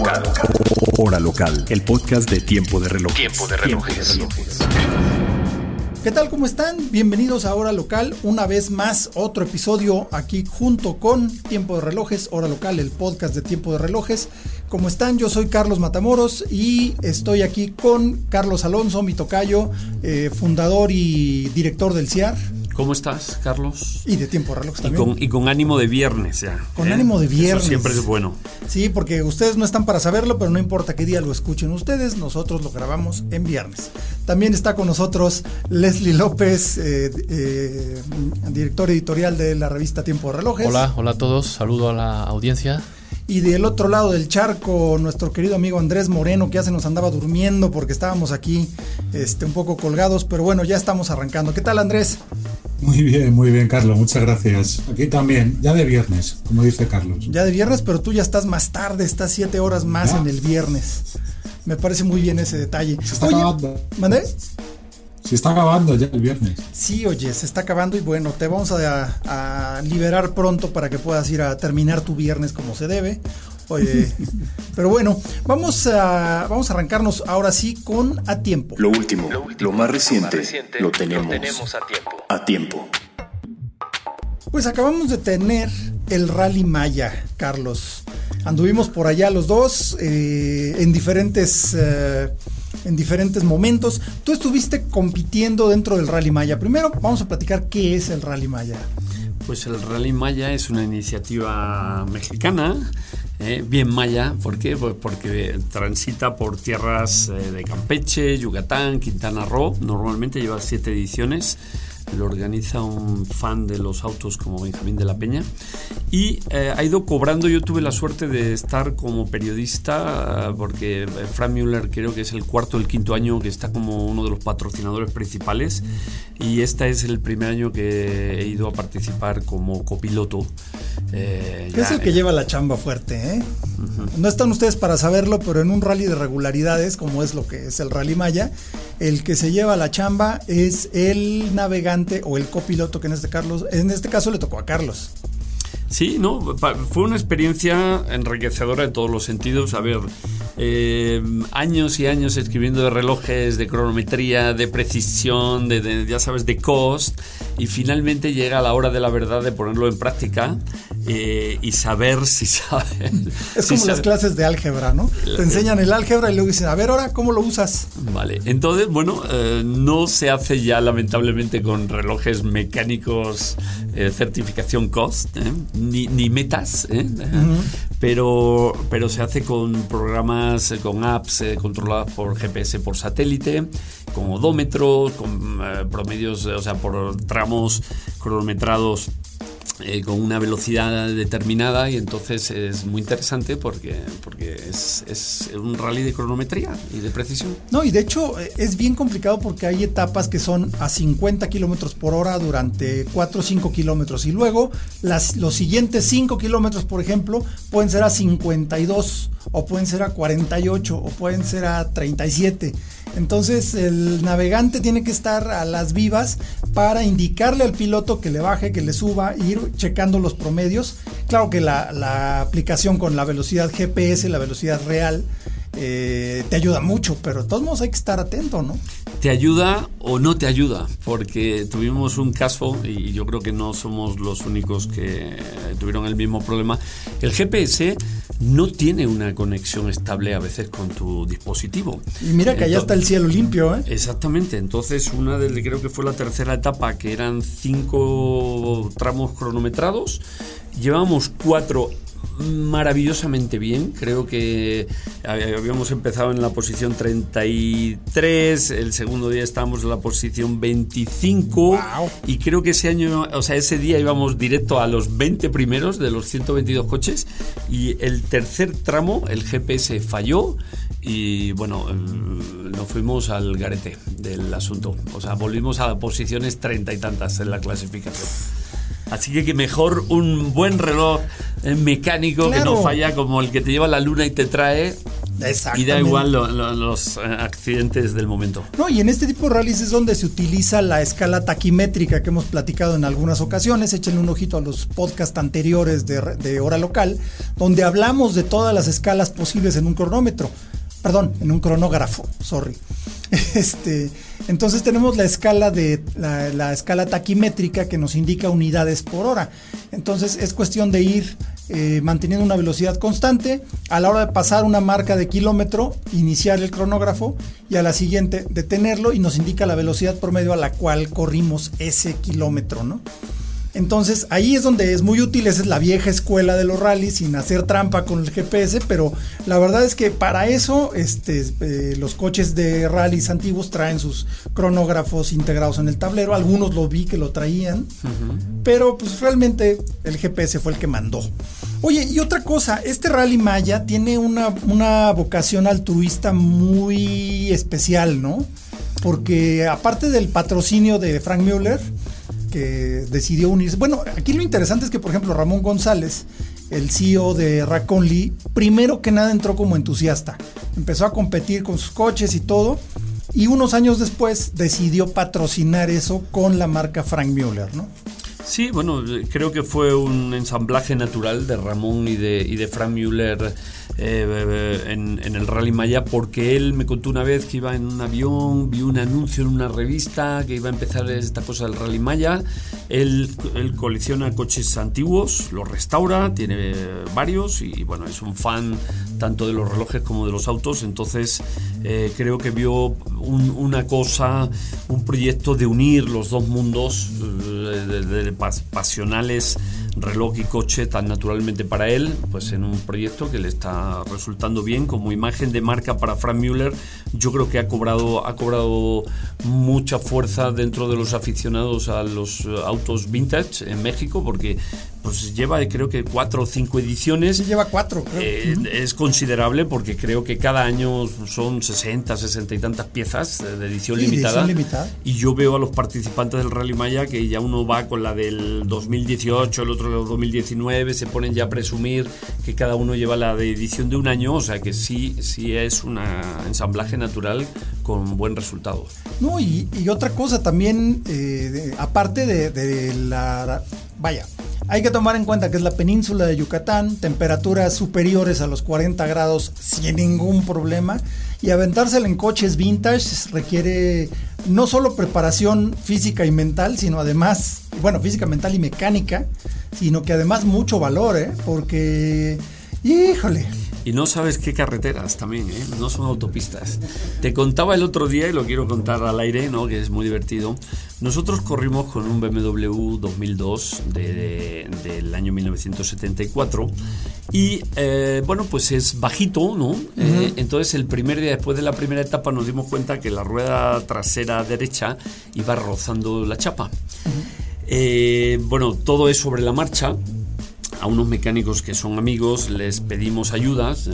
Hora local. Hora local, el podcast de Tiempo de Relojes. Tiempo de relojes. ¿Qué tal? ¿Cómo están? Bienvenidos a Hora Local. Una vez más, otro episodio aquí junto con Tiempo de Relojes, Hora Local, el podcast de Tiempo de Relojes. ¿Cómo están? Yo soy Carlos Matamoros y estoy aquí con Carlos Alonso, mi tocayo, eh, fundador y director del CIAR. ¿Cómo estás, Carlos? Y de Tiempo Y también. con, y con ánimo de viernes ya. Con ¿eh? ánimo de viernes. Eso siempre es bueno. Sí, porque ustedes no están para saberlo, pero no importa qué día lo escuchen ustedes, nosotros lo grabamos en viernes. También está con nosotros Leslie López, eh, eh, director editorial de la revista Tiempo de Relojes. Hola, hola a todos, saludo a la audiencia. Y del otro lado del charco, nuestro querido amigo Andrés Moreno, que ya se nos andaba durmiendo porque estábamos aquí este, un poco colgados, pero bueno, ya estamos arrancando. ¿Qué tal, Andrés? Muy bien, muy bien, Carlos, muchas gracias. Aquí también, ya de viernes, como dice Carlos. Ya de viernes, pero tú ya estás más tarde, estás siete horas más Ya. en el viernes. Me parece muy bien ese detalle. Se está Oye, acabando. ¿mandé? Se está acabando ya el viernes. Sí, oye, se está acabando y bueno, te vamos a, a liberar pronto para que puedas ir a terminar tu viernes como se debe. Oye, pero bueno, vamos a, vamos a arrancarnos ahora sí con A Tiempo. Lo último, Lo lo, más reciente, reciente, lo, tenemos tenemos a tiempo. a tiempo. Pues acabamos de tener el Rally Maya, Carlos. Anduvimos por allá los dos eh, en diferentes eh, en diferentes momentos. Tú estuviste compitiendo dentro del Rally Maya. Primero vamos a platicar qué es el Rally Maya. Pues el Rally Maya es una iniciativa mexicana, eh, bien maya. ¿Por qué? Pues porque transita por tierras eh, de Campeche, Yucatán, Quintana Roo. Normalmente lleva siete ediciones. Lo organiza un fan de los autos como Benjamín de la Peña. Y eh, ha ido cobrando. Yo tuve la suerte de estar como periodista, eh, porque Frank Müller creo que es el cuarto o el quinto año que está como uno de los patrocinadores principales. Y este es el primer año que he ido a participar como copiloto. Eh, Que es ya- el que lleva la chamba fuerte, ¿eh? No están ustedes para saberlo, pero en un rally de regularidades, como es lo que es el Rally Maya, el que se lleva la chamba es el navegante o el copiloto, que en este, Carlos, en este caso le tocó a Carlos. Sí, no, fue una experiencia enriquecedora en todos los sentidos. A ver, eh, años y años escribiendo de relojes, de cronometría, de precisión, de, ya sabes, de cost, y finalmente llega la hora de la verdad de ponerlo en práctica eh, y saber si sabes. Es si como las sabe- clases de álgebra, ¿no? Te enseñan el álgebra y luego dicen, a ver, ahora, ¿cómo lo usas? Vale, entonces, bueno, eh, no se hace ya lamentablemente con relojes mecánicos eh, certificación COST, ¿eh? ni, ni metas, ¿eh? pero, pero se hace con programas, eh, con apps controladas por GPS por satélite, con odómetros, con promedios, o sea, por tramos cronometrados eh, con una velocidad determinada y entonces es muy interesante porque, porque es, un rally de cronometría y de precisión. No, y de hecho eh, es bien complicado porque hay etapas que son a 50 kilómetros por hora durante 4 o 5 kilómetros y luego las, los siguientes 5 kilómetros, por ejemplo, pueden ser a 52 o pueden ser a 48 o pueden ser a 37. Entonces el navegante tiene que estar a las vivas para indicarle al piloto que le baje, que le suba, e checando los promedios. Claro que la, la aplicación con la velocidad GPS, la velocidad real, eh, te ayuda mucho, pero de todos modos hay que estar atento, ¿no? ¿Te ayuda o no te ayuda? Porque tuvimos un caso, y yo creo que no somos los únicos que tuvieron el mismo problema. El GPS no tiene una conexión estable a veces con tu dispositivo. Y mira que allá está el cielo limpio, ¿eh? Exactamente, entonces una de, creo que fue la tercera etapa, que eran cinco tramos cronometrados, llevamos cuatro maravillosamente bien. Creo que eh, habíamos empezado en la posición 33, el segundo día estábamos en la posición 25 Wow. y creo que ese año, o sea, ese día íbamos directo a los 20 primeros de los 122 coches y el tercer tramo, el GPS falló y bueno, eh, nos fuimos al garete del asunto. O sea, volvimos a posiciones treinta y tantas en la clasificación. Así que, que mejor un buen reloj eh, mecánico que no falla como el que te lleva a la luna y te trae y da igual los eh, accidentes del momento. No, y en este tipo de rallies es donde se utiliza la escala taquimétrica que hemos platicado en algunas ocasiones. Échenle un ojito a los podcasts anteriores de, de hora local, donde hablamos de todas las escalas posibles en un cronómetro. Perdón, en un cronógrafo, sorry. Este, entonces tenemos la escala de la, escala taquimétrica que nos indica unidades por hora. Entonces es cuestión de ir eh, manteniendo una velocidad constante. A la hora de pasar una marca de kilómetro, iniciar el cronógrafo y a la siguiente detenerlo y nos indica la velocidad promedio a la cual corrimos ese kilómetro, ¿no? Entonces ahí es donde es muy útil, esa es la vieja escuela de los rallies sin hacer trampa con el GPS, pero la verdad es que para eso este, eh, los coches de rallies antiguos traen sus cronógrafos integrados en el tablero, algunos lo vi que lo traían, pero pues realmente el GPS fue el que mandó. Oye, y otra cosa, este Rally Maya tiene una, una vocación altruista muy especial, ¿no? Porque aparte del patrocinio de Frank Müller, que decidió unirse. Bueno, aquí lo interesante es que, por ejemplo, Ramón González, el CEO de Raconly, primero que nada entró como entusiasta. Empezó a competir con sus coches y todo. Y unos años después decidió patrocinar eso con la marca Frank Müller, ¿no? Sí, bueno, creo que fue un ensamblaje natural de Ramón y de, y de Frank Müller eh, en, el Rally Maya porque él me contó una vez que iba en un avión, vio un anuncio en una revista que iba a empezar esta cosa del Rally Maya. Él, él colecciona coches antiguos, los restaura, tiene varios y bueno, es un fan tanto de los relojes como de los autos, entonces eh, creo que vio una cosa, un proyecto de unir los dos mundos eh, de, pasionales reloj y coche tan naturalmente para él, pues en un proyecto que le está resultando bien como imagen de marca para Frank Müller. Yo creo que ha cobrado, ha cobrado mucha fuerza dentro de los aficionados a los autos vintage en México porque pues lleva creo que cuatro o cinco ediciones. Sí, lleva cuatro. Eh, es considerable porque creo que cada año son 60, 60 y tantas piezas de edición, limitada, Y yo veo a los participantes del Rally Maya que ya uno va con la del 2018, el otro del 2019, se ponen ya a presumir que cada uno lleva la de edición de un año, o sea que sí, sí es un ensamblaje natural con buen resultado. No, y, otra cosa también, eh, aparte de la... Vaya, hay que tomar en cuenta que es la península de Yucatán, temperaturas superiores a los 40 grados sin ningún problema. Y aventársela en coches vintage requiere no solo preparación física y mental, sino además, bueno, física, mental y mecánica, sino que además mucho valor, ¿eh? Porque, híjole, y no sabes qué carreteras también, ¿eh? no son autopistas. Te contaba el otro día, y lo quiero contar al aire, ¿no? que es muy divertido. Nosotros corrimos con un BMW 2002 del año 1974 y eh, bueno, pues es bajito, ¿no? Eh, entonces el primer día después de la primera etapa nos dimos cuenta que la rueda trasera derecha iba rozando la chapa. bueno, todo es sobre la marcha a unos mecánicos que son amigos, les pedimos ayudas.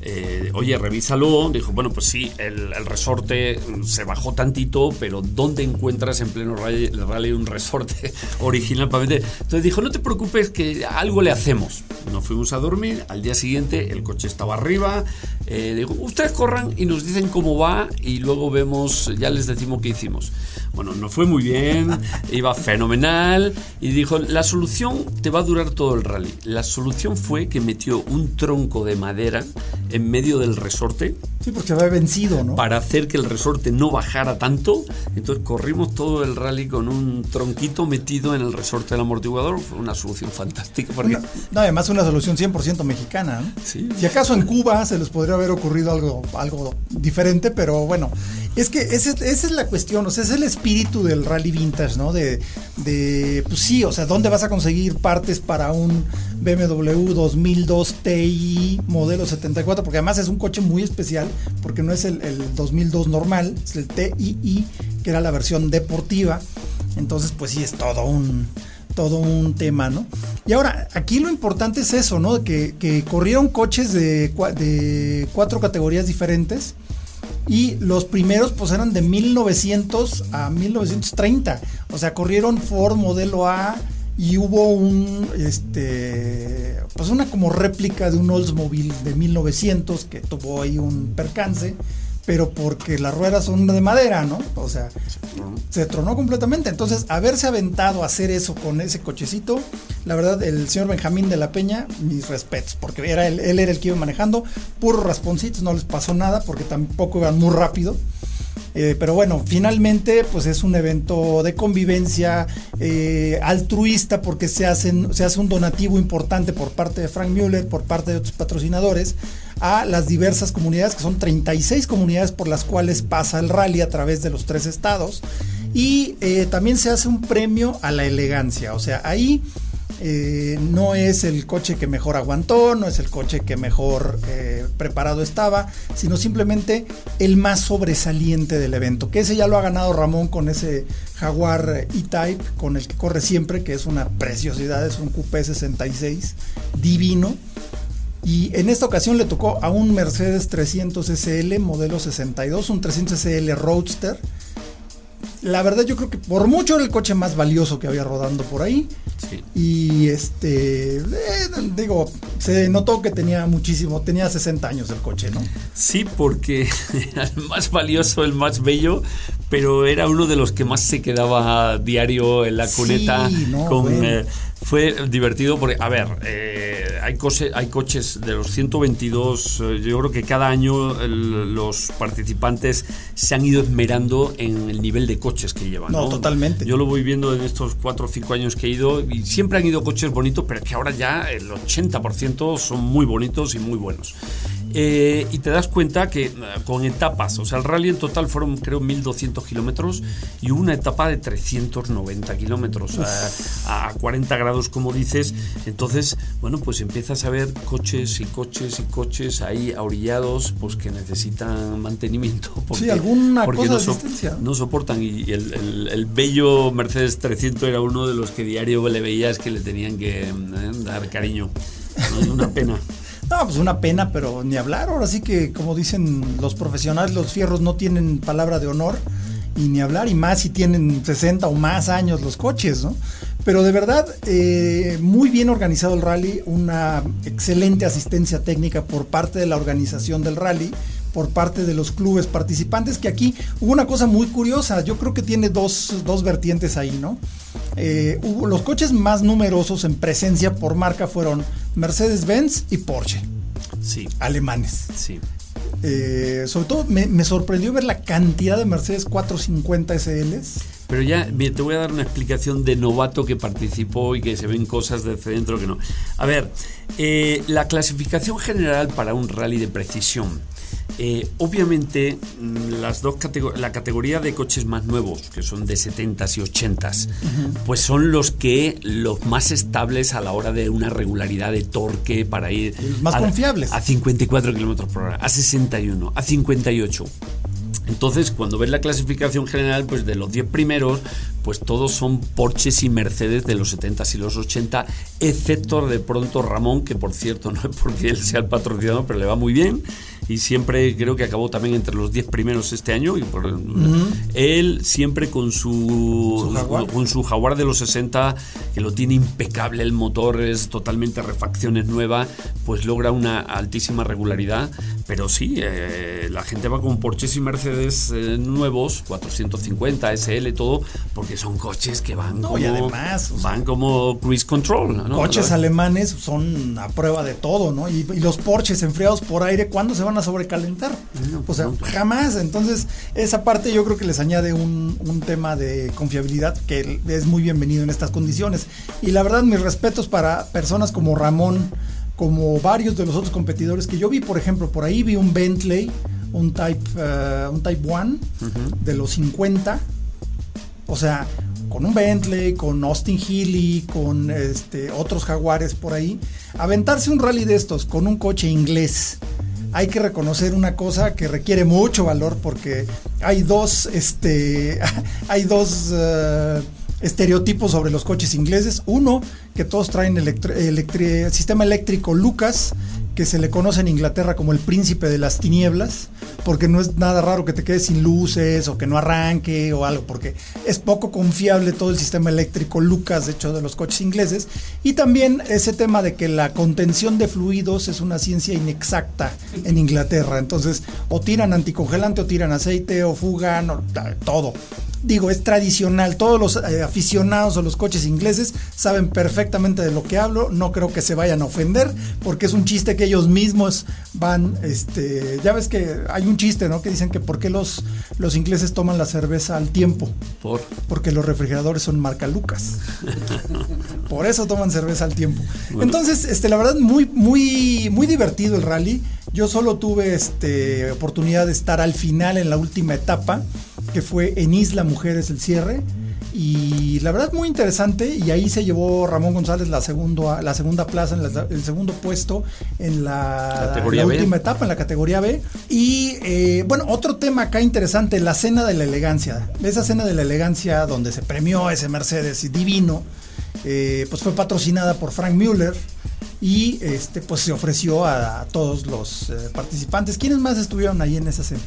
Eh, oye, revísalo. Dijo, bueno, pues sí, el, resorte se bajó tantito, pero ¿dónde encuentras en pleno rally, un resorte original para vender? Entonces dijo, no te preocupes, que algo le hacemos. Nos fuimos a dormir, al día siguiente el coche estaba arriba. Eh, dijo, ustedes corran y nos dicen cómo va y luego vemos, ya les decimos qué hicimos. Bueno, no fue muy bien, iba fenomenal y dijo, la solución te va a durar todo el rally. La solución fue que metió un tronco de madera en medio del resorte. Sí, porque había vencido, ¿no? Para hacer que el resorte no bajara tanto. Entonces corrimos todo el rally con un tronquito metido en el resorte del amortiguador. Fue una solución fantástica. Porque... no, además una solución 100% mexicana. ¿no? Sí. Si acaso en Cuba se les podría haber ocurrido algo, algo diferente, pero bueno, es que esa es la cuestión, o sea, es el espíritu del rally vintage, ¿no? De, de, pues sí, o sea, ¿dónde vas a conseguir partes para un BMW 2002 Ti modelo 74? Porque además es un coche muy especial, porque no es el, el 2002 normal, es el TII, que era la versión deportiva. Entonces, pues sí, es todo un todo un tema, ¿no? Y ahora, aquí lo importante es eso, ¿no? Que, corrieron coches de, de cuatro categorías diferentes y los primeros pues eran de 1900 a 1930. O sea, corrieron Ford modelo A y hubo un este pues una como réplica de un Oldsmobile de 1900 que tuvo ahí un percance pero porque las ruedas son de madera, ¿no? O sea, se tronó completamente. Entonces, haberse aventado a hacer eso con ese cochecito, la verdad, el señor Benjamín de la Peña, mis respetos, porque era él, él era el que iba manejando, puros rasponcitos, no les pasó nada, porque tampoco iban muy rápido. Eh, pero bueno, finalmente pues es un evento de convivencia eh, altruista porque se, hacen, se hace un donativo importante por parte de Frank Mueller, por parte de otros patrocinadores a las diversas comunidades, que son 36 comunidades por las cuales pasa el rally a través de los tres estados. Y eh, también se hace un premio a la elegancia, o sea, ahí eh, no es el coche que mejor aguantó, no es el coche que mejor eh, preparado estaba, sino simplemente el más sobresaliente del evento. Que ese ya lo ha ganado Ramón con ese Jaguar E-Type, con el que corre siempre, que es una preciosidad, es un Coupé 66 divino. Y en esta ocasión le tocó a un Mercedes 300 SL modelo 62, un 300 SL Roadster. La verdad yo creo que por mucho era el coche más valioso que había rodando por ahí. Y este, eh, digo, se notó que tenía muchísimo, tenía 60 años el coche, ¿no? Sí, porque era el más valioso, el más bello, pero era uno de los que más se quedaba diario en la cuneta con... Eh, fue divertido porque, a ver, eh, hay, hay coches de los 122, yo creo que cada año los participantes se han ido esmerando en el nivel de coches que llevan. No, totalmente. Yo lo voy viendo en estos 4 o 5 años que he ido y siempre han ido coches bonitos, pero que ahora ya el 80% son muy bonitos y muy buenos. Eh, y te das cuenta que eh, con etapas, o sea, el rally en total fueron creo 1200 kilómetros y una etapa de 390 kilómetros a, 40 grados, como dices. Entonces, bueno, pues empiezas a ver coches y coches y coches ahí aurillados, pues que necesitan mantenimiento. Porque, sí, alguna cosa de no soportan. Y el, bello Mercedes 300 era uno de los que diario le veías que le tenían que eh, dar cariño. Una pena. No, pues una pena, pero ni hablar. Ahora sí que, como dicen los profesionales, los fierros no tienen palabra de honor y ni hablar, y más si tienen 60 o más años los coches, ¿no? Pero de verdad, eh, muy bien organizado el rally, una excelente asistencia técnica por parte de la organización del rally, por parte de los clubes participantes, que aquí hubo una cosa muy curiosa, yo creo que tiene dos, dos vertientes ahí, ¿no? Eh, hubo, los coches más numerosos en presencia por marca fueron Mercedes-Benz y Porsche. Sí. Alemanes. Sí. Eh, sobre todo me, sorprendió ver la cantidad de Mercedes 450 SLs. Pero ya te voy a dar una explicación de novato que participó y que se ven cosas desde dentro que no. A ver, eh, la clasificación general para un rally de precisión eh, obviamente, mm, las dos la categoría de coches más nuevos, que son de 70s y 80s, pues son los que los más estables a la hora de una regularidad de torque para ir. más confiables. A 54 kilómetros por hora, a 61, a 58. Entonces, cuando ves la clasificación general, pues de los 10 primeros, pues todos son Porsches y Mercedes de los 70 y los 80, excepto de pronto Ramón, que por cierto no es porque él sea el patrocinador, pero le va muy bien y siempre creo que acabó también entre los 10 primeros este año. Y por, Él siempre con su, con su Jaguar de los 60, que lo tiene impecable, el motor es totalmente refacciones nueva, pues logra una altísima regularidad. Pero sí, eh, la gente va con Porsches y Mercedes eh, nuevos, 450, SL, todo, porque son coches que van como. Y además. Van como cruise control. Coches alemanes son a prueba de todo, ¿no? Y, y los Porsches enfriados por aire, ¿cuándo se van a sobrecalentar. o sea, jamás. Entonces, esa parte yo creo que les añade un, tema de confiabilidad que es muy bienvenido en estas condiciones. Y la verdad, mis respetos para personas como Ramón, como varios de los otros competidores que yo vi, por ejemplo, por ahí vi un Bentley, un Type, uh, un Type One de los 50. O sea, con un Bentley, con Austin Healy, con este, otros jaguares por ahí, aventarse un rally de estos con un coche inglés. Hay que reconocer una cosa que requiere mucho valor porque hay dos, este, hay dos eh, estereotipos sobre los coches ingleses. Uno, que todos traen el sistema eléctrico Lucas, que se le conoce en Inglaterra como el príncipe de las tinieblas, porque no es nada raro que te quedes sin luces o que no arranque o algo, porque es poco confiable todo el sistema eléctrico Lucas, de hecho, de los coches ingleses. Y también ese tema de que la contención de fluidos es una ciencia inexacta en Inglaterra. Entonces, o tiran anticongelante, o tiran aceite, o fugan, o todo digo, es tradicional. Todos los eh, aficionados a los coches ingleses saben perfectamente de lo que hablo. No creo que se vayan a ofender, porque es un chiste que ellos mismos van, este, ya ves que hay un chiste, ¿no? Que dicen que por qué los, los ingleses toman la cerveza al tiempo. ¿Por? Porque los refrigeradores son marca Lucas. por eso toman cerveza al tiempo. Entonces, este, la verdad, muy, muy, muy divertido el rally. Yo solo tuve este, oportunidad de estar al final en la última etapa que fue en Isla Mujeres el cierre. Y la verdad muy interesante y ahí se llevó Ramón González la, segunda la segunda plaza, en el segundo puesto en la, última etapa, en la categoría B. Y eh, bueno, otro tema acá interesante, la cena de la elegancia. Esa cena de la elegancia donde se premió ese Mercedes divino, eh, pues fue patrocinada por Frank Müller y este pues se ofreció a, todos los eh, participantes. ¿Quiénes más estuvieron ahí en esa cena?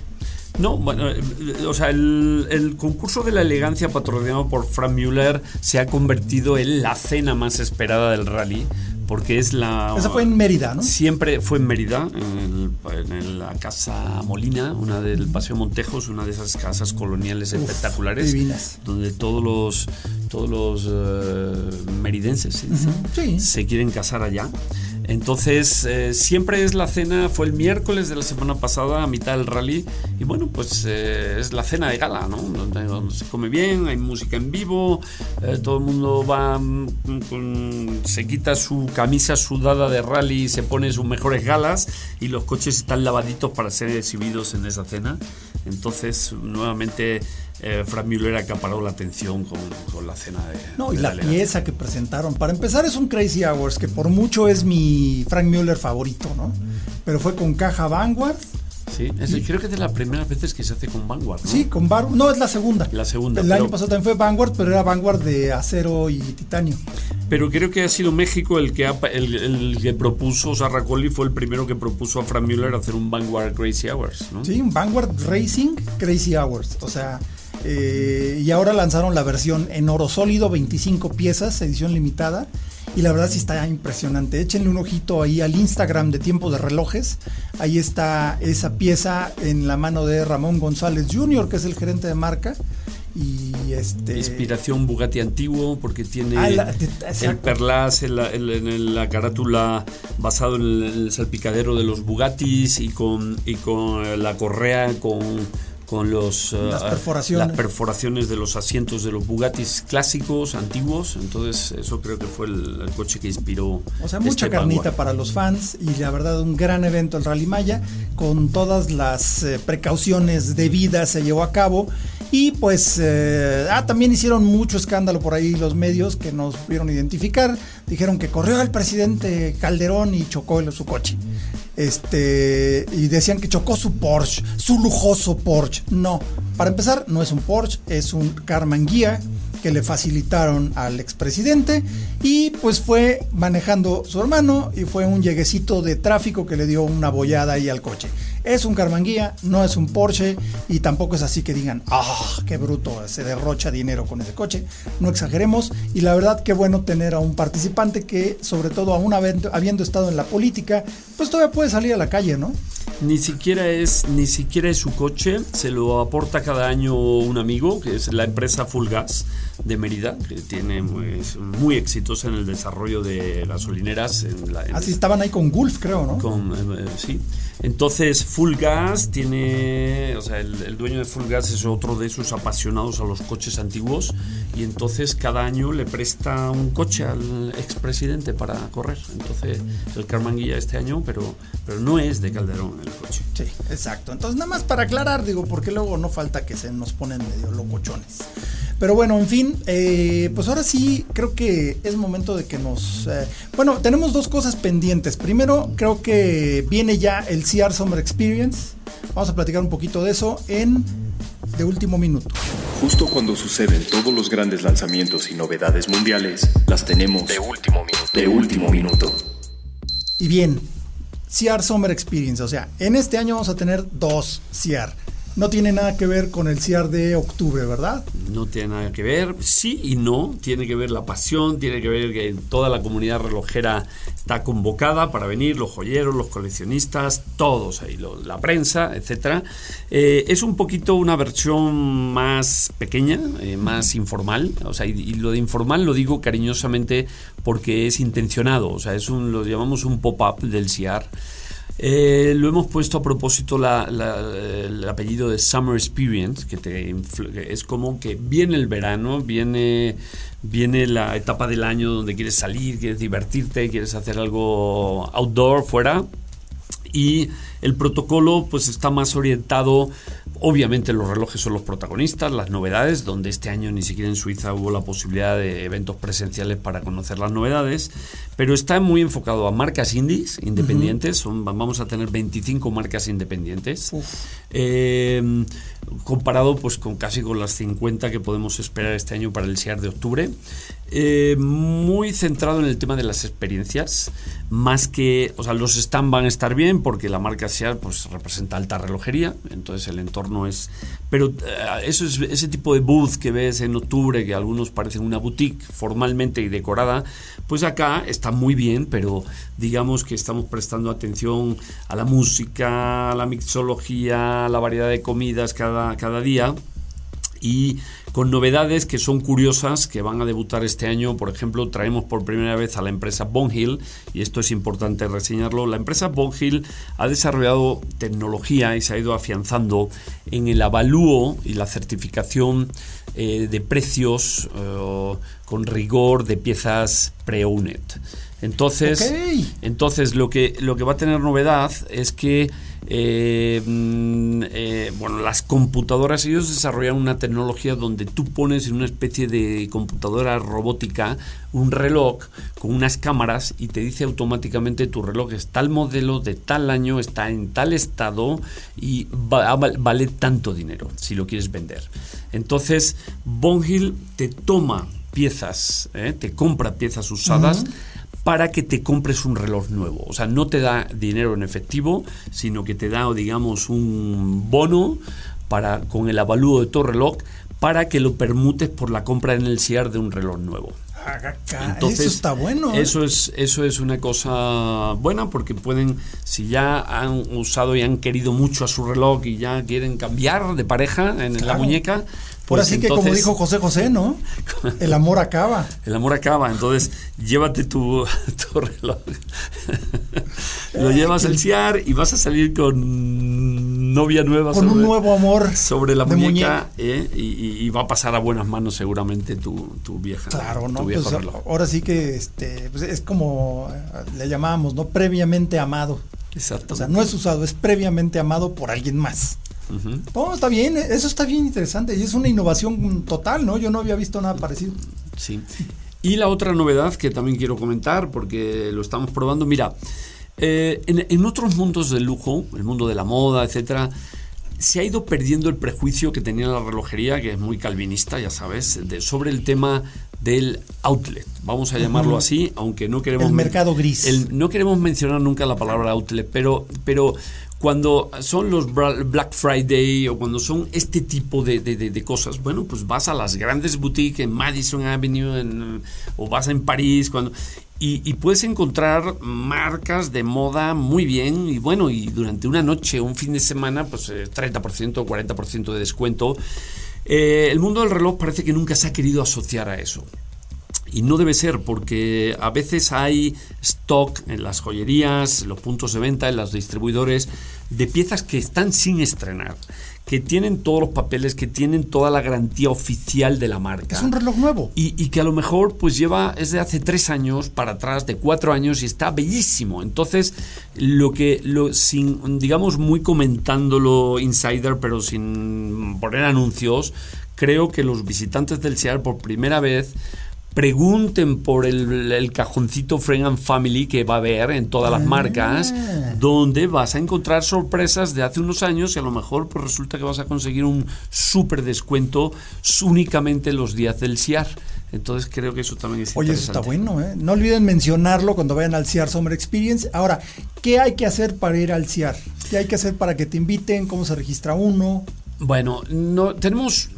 No, bueno, eh, o sea, el, concurso de la elegancia patrocinado por Frank Müller se ha convertido en la cena más esperada del rally porque es la... Esa fue en Mérida, ¿no? Siempre fue en Mérida, en, la Casa Molina, una del Paseo Montejos, una de esas casas coloniales espectaculares. Divinas. Donde todos los, todos los eh, meridenses se quieren casar allá. Entonces, eh, siempre es la cena, fue el miércoles de la semana pasada, a mitad del rally, y bueno, pues eh, es la cena de gala, ¿no? Donde, se come bien, hay música en vivo, eh, todo el mundo va, mm, se quita su camisa sudada de rally se pone sus mejores galas, y los coches están lavaditos para ser exhibidos en esa cena. Entonces, nuevamente eh, Frank Müller acaparó la atención con, la cena de. No, y la, pieza que presentaron. Para empezar, es un Crazy Hours, que por mucho es mi Frank Müller favorito, ¿no? Pero fue con caja Vanguard. Sí, creo que es de las primeras veces que se hace con Vanguard. ¿no? Sí, con Vanguard. No, es la segunda. La segunda. El año pasado también fue Vanguard, pero era Vanguard de acero y titanio. Pero creo que ha sido México el que, el, que propuso, Sarracoli fue el primero que propuso a Frank Müller hacer un Vanguard Crazy Hours, ¿no? Sí, un Vanguard Racing Crazy Hours. O sea, eh, y ahora lanzaron la versión en oro sólido, 25 piezas, edición limitada. Y la verdad sí está impresionante. Échenle un ojito ahí al Instagram de Tiempo de Relojes. Ahí está esa pieza en la mano de Ramón González Jr., que es el gerente de marca. Y este. Inspiración Bugatti antiguo, porque tiene ah, el perlas en la, carátula basado en el, salpicadero de los Bugattis y con, y con la correa con con los, las, eh, perforaciones. de los asientos de los Bugattis clásicos, antiguos. Entonces, eso creo que fue el, coche que inspiró. O sea, mucha este carnita para los fans y la verdad, un gran evento el Rally Maya, con todas las eh, precauciones debidas se llevó a cabo. Y pues, eh, ah, también hicieron mucho escándalo por ahí los medios que nos pudieron identificar. Dijeron que corrió el presidente Calderón y chocó su coche. Este, y decían que chocó su Porsche, su lujoso Porsche. No, para empezar, no es un Porsche, es un Carman Guía que le facilitaron al expresidente y pues fue manejando su hermano y fue un lleguecito de tráfico que le dio una bollada ahí al coche. Es un Carmanguía, no es un Porsche y tampoco es así que digan, ah, qué bruto, se derrocha dinero con ese coche. No exageremos y la verdad que bueno tener a un participante que sobre todo aún habiendo estado en la política, pues todavía puede salir a la calle, ¿no? Ni siquiera es ni siquiera es su coche, se lo aporta cada año un amigo, que es la empresa Full Gas de Mérida, que tiene pues, muy exitosa en el desarrollo de gasolineras. En la, Así estaban ahí con Gulf, creo, ¿no? Con, eh, sí. Entonces, Full Gas tiene, o sea, el, dueño de Full Gas es otro de esos apasionados a los coches antiguos y entonces cada año le presta un coche al expresidente para correr. Entonces, el Carmanguilla este año, pero, pero no es de Calderón el coche. Sí, exacto. Entonces, nada más para aclarar, digo, porque luego no falta que se nos ponen medio locochones. Pero bueno, en fin, eh, pues ahora sí creo que es momento de que nos... Eh, bueno, tenemos dos cosas pendientes. Primero, creo que viene ya el CR Summer Experience. Vamos a platicar un poquito de eso en De Último Minuto. Justo cuando suceden todos los grandes lanzamientos y novedades mundiales, las tenemos de último minuto. De último minuto. Y bien, CR Summer Experience, o sea, en este año vamos a tener dos CR no tiene nada que ver con el CIAR de octubre, ¿verdad? No tiene nada que ver, sí y no, tiene que ver la pasión, tiene que ver que toda la comunidad relojera está convocada para venir, los joyeros, los coleccionistas, todos ahí, la prensa, etcétera. Eh, es un poquito una versión más pequeña, eh, más informal, o sea, y, lo de informal lo digo cariñosamente porque es intencionado, o sea, es un, lo llamamos un pop-up del CIAR. Eh, lo hemos puesto a propósito el apellido de Summer Experience, que te es como que viene el verano, viene, viene la etapa del año donde quieres salir, quieres divertirte, quieres hacer algo outdoor, fuera. Y el protocolo pues está más orientado Obviamente los relojes son los protagonistas, las novedades, donde este año ni siquiera en Suiza hubo la posibilidad de eventos presenciales para conocer las novedades, pero está muy enfocado a marcas indies, independientes, vamos a tener 25 marcas independientes, eh, comparado pues con casi con las 50 que podemos esperar este año para el SIAR de octubre. Eh, muy centrado en el tema de las experiencias, más que, o sea, los stand van a estar bien porque la marca Pues representa alta relojería, entonces el entorno es, pero eh, eso es ese tipo de booth que ves en octubre que algunos parecen una boutique formalmente y decorada, pues acá está muy bien, pero digamos que estamos prestando atención a la música, a la mixología, a la variedad de comidas cada cada día y con novedades que son curiosas que van a debutar este año. Por ejemplo, traemos por primera vez a la empresa Bonhill y esto es importante reseñarlo. La empresa Bonhill ha desarrollado tecnología y se ha ido afianzando en el avalúo y la certificación eh, de precios eh, con rigor de piezas pre-owned. Entonces, entonces lo que lo que va a tener novedad es que eh, mm, eh, bueno, las computadoras, ellos desarrollan una tecnología donde tú pones en una especie de computadora robótica un reloj con unas cámaras y te dice automáticamente tu reloj es tal modelo, de tal año, está en tal estado y vale tanto dinero si lo quieres vender. Entonces, Bonhill te toma piezas, ¿eh? te compra piezas usadas para que te compres un reloj nuevo. O sea, no te da dinero en efectivo, sino que te da, digamos, un bono para, con el avalúo de tu reloj para que lo permutes por la compra en el CIAR de un reloj nuevo. Entonces, eso está bueno. ¿eh? Eso es, eso es una cosa buena porque pueden, si ya han usado y han querido mucho a su reloj y ya quieren cambiar de pareja en la muñeca, Ahora sí que como dijo José José, ¿no? El amor acaba. El amor acaba, entonces llévate tu, reloj. Lo llevas al CIAR y vas a salir con novia nueva. Con un nuevo amor. Sobre la muñeca, ¿eh? y, va a pasar a buenas manos seguramente tu, vieja. Claro, ¿no? Pues, ahora sí que este, pues, es como le llamábamos, ¿no? Previamente amado. Exacto. O sea, no es usado, es previamente amado por alguien más. No, está bien, eso está bien interesante y es una innovación total, ¿no? Yo no había visto nada parecido. Sí. Y la otra novedad que también quiero comentar, porque lo estamos probando, mira, eh, en, otros mundos del lujo, el mundo de la moda, etcétera, se ha ido perdiendo el prejuicio que tenía la relojería, que es muy calvinista, ya sabes, sobre el tema del outlet, vamos a llamarlo así, aunque no queremos... El mercado gris. no queremos mencionar nunca la palabra outlet, pero, pero cuando son los Black Friday o cuando son este tipo de, cosas, bueno, pues vas a las grandes boutiques en Madison Avenue o vas en París cuando, y, puedes encontrar marcas de moda muy bien y bueno, y durante una noche, un fin de semana, pues 30% o 40% de descuento. Eh, el mundo del reloj parece que nunca se ha querido asociar a eso. Y no debe ser porque a veces hay stock en las joyerías, en los puntos de venta, en los distribuidores, de piezas que están sin estrenar, que tienen todos los papeles, que tienen toda la garantía oficial de la marca. Es un reloj nuevo. Y, que a lo mejor pues lleva, es de hace tres años para atrás, de cuatro años y está bellísimo. Entonces, lo que, lo, sin, digamos, muy comentándolo insider, pero sin poner anuncios, creo que los visitantes del SEAR por primera vez pregunten por el, cajoncito Friend and Family que va a haber en todas las marcas, Ah. donde vas a encontrar sorpresas de hace unos años y a lo mejor pues, resulta que vas a conseguir un súper descuento únicamente los días del CIAR. Entonces creo que eso también es Oye, eso está bueno, ¿eh? No olviden mencionarlo cuando vayan al CIAR Summer Experience. Ahora, ¿qué hay que hacer para ir al CIAR? ¿Qué hay que hacer para que te inviten? ¿Cómo se registra uno? Bueno, no tenemos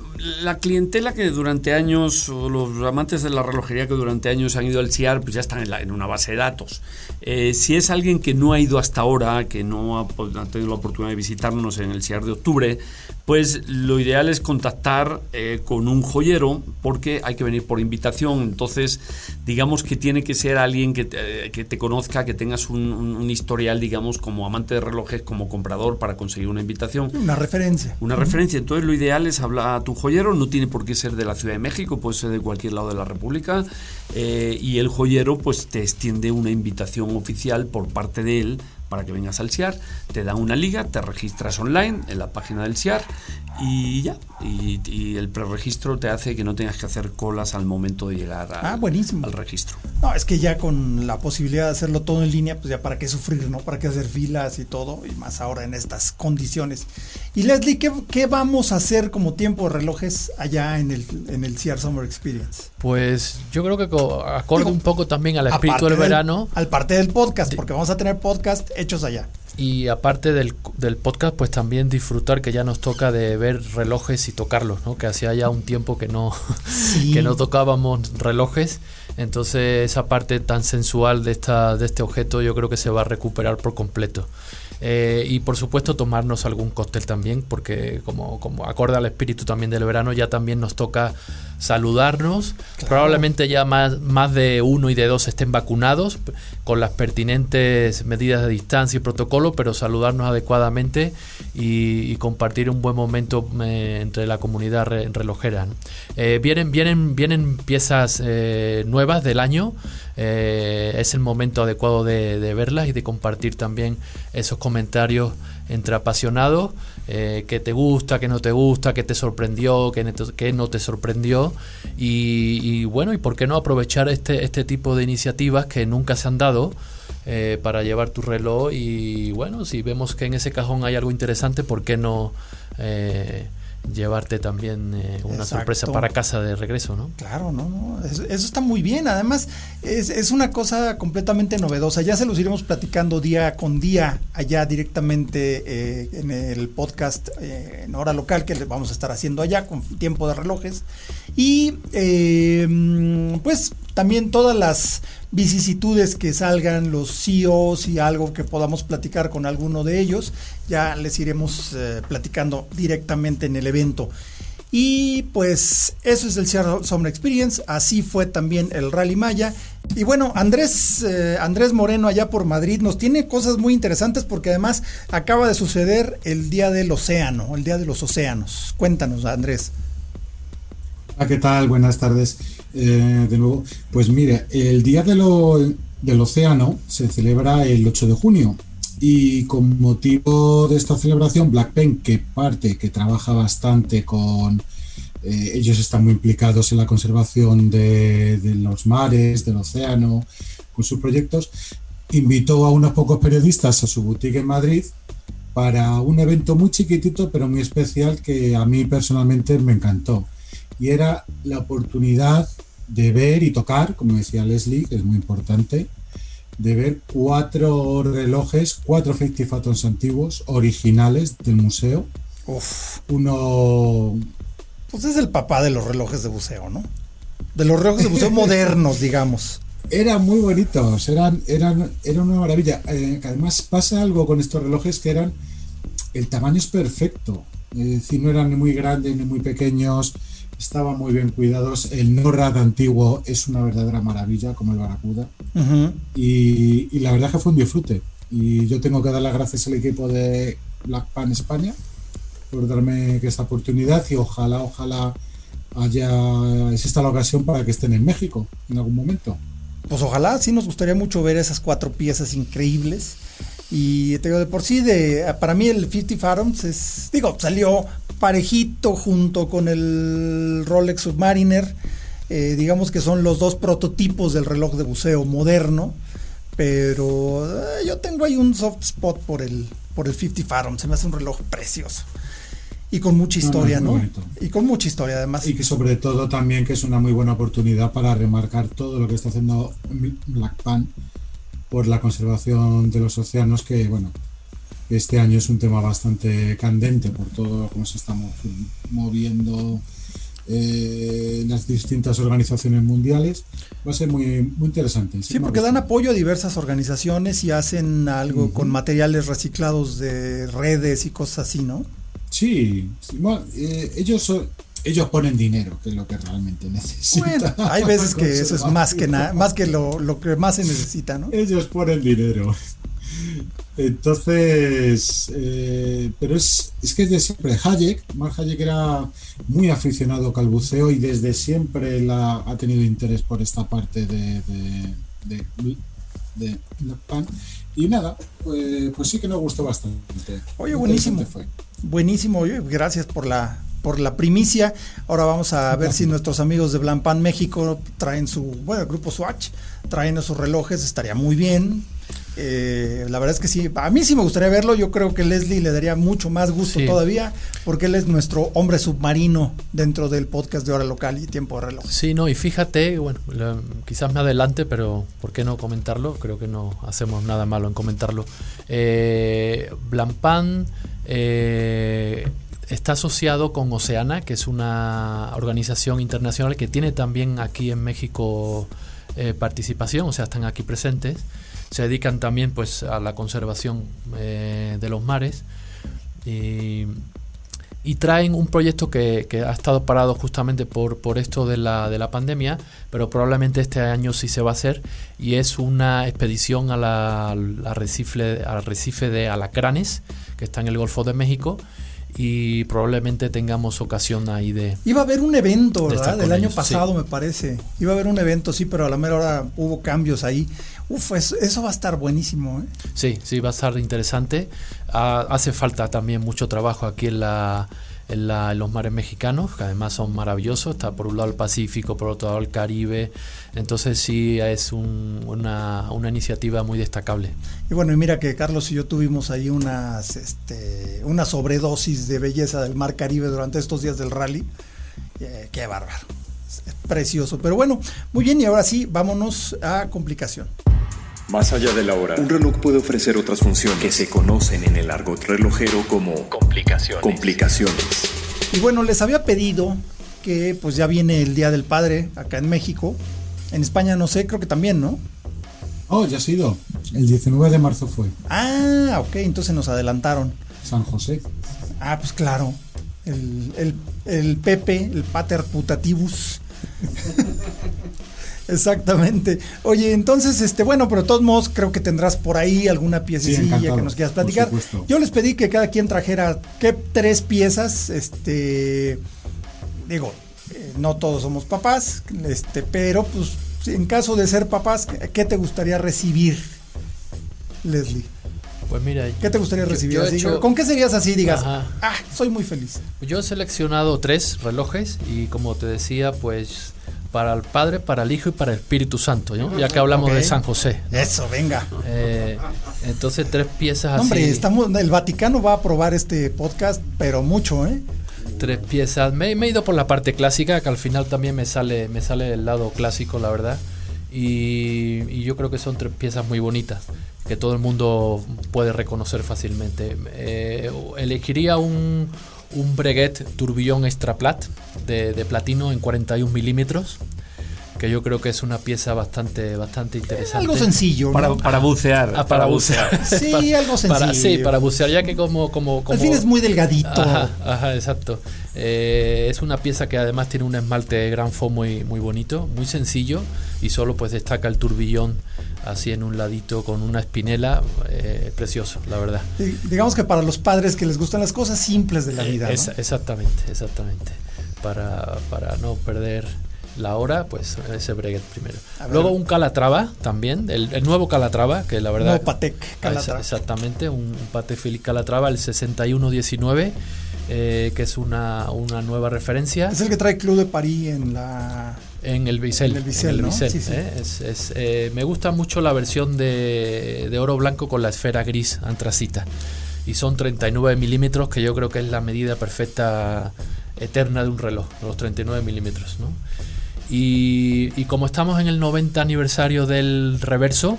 la clientela que durante años, o los amantes de la relojería que durante años han ido al CIAR, pues ya están en, la- en una base de datos. Eh, si es alguien que no ha ido hasta ahora, que no ha, ha tenido la oportunidad de visitarnos en el CIAR de octubre, pues lo ideal es contactar eh, con un joyero porque hay que venir por invitación. Entonces, digamos que tiene que ser alguien que te, que te conozca, que tengas un, un- un historial, digamos, como amante de relojes, como comprador para conseguir una invitación Una referencia. una referencia. Entonces lo ideal es hablar a tu joyero, no tiene por qué ser de la Ciudad de México, puede ser de cualquier lado de la República, eh, y el joyero pues te extiende una invitación oficial por parte de él para que vengas al CIAR, te dan una liga, te registras online en la página del CIAR y ya, y, y el preregistro te hace que no tengas que hacer colas al momento de llegar al, Ah, buenísimo. al registro. No, es que ya con la posibilidad de hacerlo todo en línea, pues ya para qué sufrir, ¿no? Para qué hacer filas y todo, y más ahora en estas condiciones. Y Leslie, ¿qué, qué vamos a hacer como tiempo de relojes allá en el, en el CR Summer Experience? Pues yo creo que co- acorde Digo, un poco también al espíritu del verano Al parte del podcast, porque vamos a tener podcast hechos allá. Y aparte del, del podcast, pues también disfrutar que ya nos toca de ver relojes y tocarlos, ¿no? Que hacía ya un tiempo que no, Sí. que no tocábamos relojes. Entonces esa parte tan sensual de, esta, de este objeto yo creo que se va a recuperar por completo. Eh, y por supuesto tomarnos algún cóctel también, porque como, como acorde al espíritu también del verano, ya también nos toca saludarnos. Probablemente ya más, más de uno y de dos estén vacunados con las pertinentes medidas de distancia y protocolo, pero saludarnos adecuadamente y, y compartir un buen momento eh, entre la comunidad re- relojera. ¿no? Eh, vienen, vienen, vienen piezas eh, nuevas del año. es el momento adecuado de, de verlas y de compartir también esos comentarios entre apasionados, eh, que te gusta, que no te gusta, que te sorprendió, que, no te sorprendió. Y, y bueno, y por qué no aprovechar este, este tipo de iniciativas que nunca se han dado eh, para llevar tu reloj. Y bueno, si vemos que en ese cajón hay algo interesante, ¿por qué no eh, llevarte también eh, una Exacto. sorpresa para casa de regreso? ¿no? Claro, no, no, eso, eso está muy bien. Además, es, es una cosa completamente novedosa. Ya se los iremos platicando día con día allá directamente eh, en el podcast eh, en hora local que le vamos a estar haciendo allá con tiempo de relojes. Y pues también todas las vicisitudes que salgan, los CEOs y algo que podamos platicar con alguno de ellos, ya les iremos eh, platicando directamente en el evento. Y pues eso es el Seattle Summer Experience, así fue también el Rally Maya. Y bueno, Andrés, eh, Andrés Moreno allá por Madrid nos tiene cosas muy interesantes porque además acaba de suceder el Día del Océano, el Día de los Océanos. Cuéntanos, Andrés. ¿qué tal? Buenas tardes. Eh, de nuevo, pues mire, el Día de lo- del Océano se celebra el 8 de junio y con motivo de esta celebración, Blackpen, que parte, que trabaja bastante con... eh, ellos están muy implicados en la conservación de, de los mares, del océano, con sus proyectos, invitó a unos pocos periodistas a su boutique en Madrid para un evento muy chiquitito pero muy especial que a mí personalmente me encantó. Y era la oportunidad de ver y tocar, como decía Leslie, que es muy importante, de ver cuatro relojes, cuatro 50 Fathoms antiguos, originales del museo. Uf, Uno pues es el papá de los relojes de buceo, ¿no? De los relojes de buceo modernos, digamos. eran muy bonitos, eran, eran, era una maravilla. Eh, además pasa algo con estos relojes que eran, el tamaño es perfecto, es decir, no eran ni muy grandes ni muy pequeños, estaban muy bien cuidados. El NORAD antiguo es una verdadera maravilla, como el Barracuda, y, y la verdad que fue un disfrute. Y yo tengo que dar las gracias al equipo de Black Pan España por darme esta oportunidad y ojalá, ojalá haya exista la ocasión para que estén en México en algún momento. Pues ojalá, sí nos gustaría mucho ver esas cuatro piezas increíbles. Y te digo, de por sí, de, para mí el 50 Fathoms es, digo, salió parejito junto con el Rolex Submariner. Eh, digamos que son los dos prototipos del reloj de buceo moderno, pero eh, yo tengo ahí un soft spot por el, por el 50 Fathom, se me hace un reloj precioso. Y con mucha historia, ¿no? Y con mucha historia además. Y que sobre todo también que es una muy buena oportunidad para remarcar todo lo que está haciendo Black Pan por la conservación de los océanos, que bueno, este año es un tema bastante candente por todo cómo se está moviendo eh, las distintas organizaciones mundiales. Va a ser muy, muy interesante. Sí, porque dan apoyo a diversas organizaciones y hacen algo con materiales reciclados de redes y cosas así, ¿no? Sí, eh, ellos ellos ponen dinero, que es lo que realmente necesitan. Bueno, hay veces que eso es más que nada, más que lo, lo, que más se necesita, ¿no? Ellos ponen dinero. Entonces, eh, pero es, es que es de siempre. Hayek, Mark Hayek era muy aficionado al buceo y desde siempre la, ha tenido interés por esta parte de, de, de, Pan. Y nada, pues, pues, sí que nos gustó bastante. Oye, buenísimo. Buenísimo, oye, gracias por la por la primicia. Ahora vamos a ver si nuestros amigos de Blampan México traen su, bueno, el grupo Swatch, traen sus relojes, estaría muy bien. Eh, la verdad es que sí, a mí sí me gustaría verlo, yo creo que Leslie le daría mucho más gusto todavía, porque él es nuestro hombre submarino dentro del podcast de Hora Local y Tiempo de Reloj. Sí, no, y fíjate, bueno, quizás me adelante, pero ¿por qué no comentarlo? Creo que no hacemos nada malo en comentarlo. Eh, Blampan eh, está asociado con Oceana, que es una organización internacional que tiene también aquí en México eh, participación, o sea, están aquí presentes se dedican también pues a la conservación eh, de los mares. Y, traen un proyecto que, ha estado parado justamente por, por esto de la, de la pandemia, pero probablemente este año sí se va a hacer y es una expedición a la, al, arrecife, al arrecife de Alacranes, que está en el Golfo de México y probablemente tengamos ocasión ahí de... Iba a haber un evento, ¿verdad? Del año pasado, me parece. Iba a haber un evento, sí, pero a la mera hora hubo cambios ahí. Uf, eso, va a estar buenísimo. ¿eh? Sí, sí, va a estar interesante. Ah, hace falta también mucho trabajo aquí en la en, los mares mexicanos, que además son maravillosos. Está por un lado el Pacífico, por otro lado el Caribe. Entonces sí es una, iniciativa muy destacable. Y bueno, y mira que Carlos y yo tuvimos ahí unas, este, una sobredosis de belleza del mar Caribe durante estos días del rally. Eh, qué bárbaro. Es precioso. Pero bueno, muy bien, y ahora sí, vámonos a complicación. Más allá de la hora, un reloj puede ofrecer otras funciones que se conocen en el argot relojero como complicaciones. complicaciones. Y bueno, les había pedido que pues ya viene el Día del Padre acá en México. En España no sé, creo que también, ¿no? Oh, ya ha sido. El 19 de marzo fue. Ah, ok, entonces nos adelantaron. San José. Ah, pues claro. El, el, el Pepe, el Pater Putativus. Exactamente. Oye, entonces, este, bueno, pero de todos modos, creo que tendrás por ahí alguna piececilla que nos quieras platicar. Yo les pedí que cada quien trajera ¿qué tres piezas, este, digo, eh, no todos somos papás, este, pero pues en caso de ser papás, ¿qué te gustaría recibir, Leslie? Pues mira, ¿qué te gustaría recibir? ¿Con qué serías así? Digas, ah, soy muy feliz. Yo he seleccionado tres relojes y como te decía, pues para el Padre, para el Hijo y para el Espíritu Santo, ya que hablamos de San José. Eso, venga. Eh, entonces, tres piezas Hombre, estamos, el Vaticano va a aprobar este podcast, pero mucho, ¿eh? Tres piezas. Me, he ido por la parte clásica, que al final también me sale, me sale el lado clásico, la verdad. Y, yo creo que son tres piezas muy bonitas, que todo el mundo puede reconocer fácilmente. Eh, elegiría un, un Breguet Tourbillon Extra Plat de, de platino en 41 milímetros que yo creo que es una pieza bastante bastante interesante. Algo sencillo. Para, para bucear. Ah, para, bucear. sí, algo sencillo. Para, sí, para bucear, ya que como... como, como Al fin es muy delgadito. Ajá, exacto. Eh, es una pieza que además tiene un esmalte gran fo muy, muy bonito, muy sencillo y solo pues destaca el turbillón así en un ladito con una espinela, eh, precioso, la verdad. digamos que para los padres que les gustan las cosas simples de la vida. exactamente, exactamente. Para, para no perder la hora, pues ese Breguet primero. Luego un Calatrava también, el, nuevo Calatrava, que la verdad... No, Patek Calatrava. Exactamente, un, Patek Philippe Calatrava, el 6119, eh, que es una, una nueva referencia. Es el que trae Club de París en la En el bisel. En el bisel, ¿no? Sí, sí. ¿eh? Es- es, eh, me gusta mucho la versión de, de oro blanco con la esfera gris antracita. Y son 39 milímetros, que yo creo que es la medida perfecta eterna de un reloj, los 39 milímetros. ¿no? Y, y como estamos en el 90 aniversario del reverso,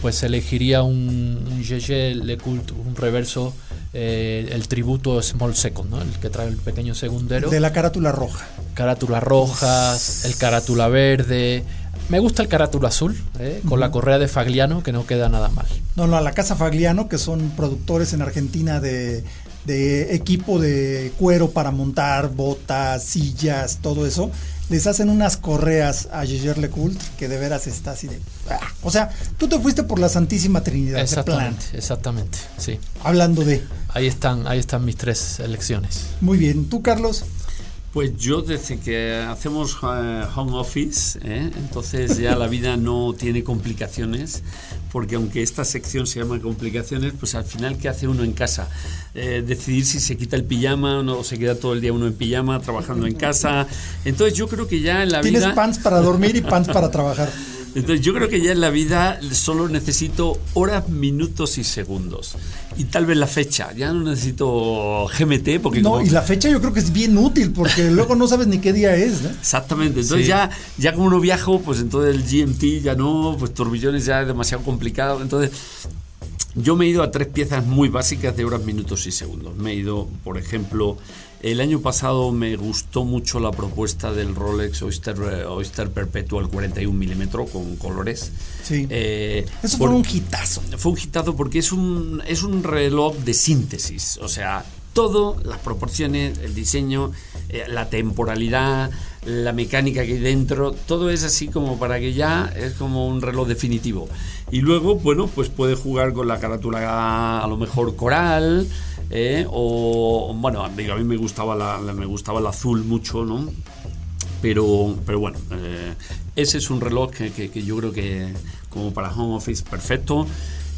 pues elegiría un, un GG LeCoultre, un reverso, eh, el tributo Small Second, ¿no? el que trae el pequeño segundero De la carátula roja. carátula roja, el carátula verde. Me gusta el carátula azul, ¿eh? con la correa de Fagliano, que no queda nada mal. No, no, a la Casa Fagliano, que son productores en Argentina de, de equipo de cuero para montar botas, sillas, todo eso. Les hacen unas correas a Giger LeCoultre que de veras está así de. ¡ah! O sea, tú te fuiste por la Santísima Trinidad de. Exactamente, exactamente, sí. Hablando de. Ahí están, ahí están mis tres elecciones. Muy bien. ¿Tú, Carlos? Pues yo desde que hacemos eh, home office, ¿eh? entonces ya la vida no tiene complicaciones, porque aunque esta sección se llama complicaciones, pues al final, ¿qué hace uno en casa? Eh, decidir si se quita el pijama o no se queda todo el día uno en pijama trabajando en casa. Entonces yo creo que ya en la Tienes vida... pants para dormir y pants para trabajar. Entonces yo creo que ya en la vida solo necesito horas, minutos y segundos. Y tal vez la fecha. Ya no necesito GMT porque... No, como- y la fecha yo creo que es bien útil porque luego no sabes ni qué día es. ¿no? Exactamente, entonces Sí. ya, ya como no viajo, pues entonces el GMT ya no, pues turbillones ya es demasiado complicado. Entonces yo me he ido a tres piezas muy básicas de horas, minutos y segundos. Me he ido, por ejemplo, el año pasado me gustó mucho la propuesta del Rolex Oyster, eh, Oyster Perpetual 41 milímetros con colores. Sí. Eh, Eso por- fue un hitazo. fue un hitazo porque es un, es un reloj de síntesis. O sea, todo, las proporciones, el diseño, eh, la temporalidad, la mecánica que hay dentro, todo es así como para que ya es como un reloj definitivo. Y luego, bueno, pues puede jugar con la carátula a lo mejor coral. Eh, o bueno, digo, a mí me gustaba la, la- me gustaba el azul mucho, ¿no? Pero, pero bueno, eh, ese es un reloj que, que- que yo creo que como para home office perfecto.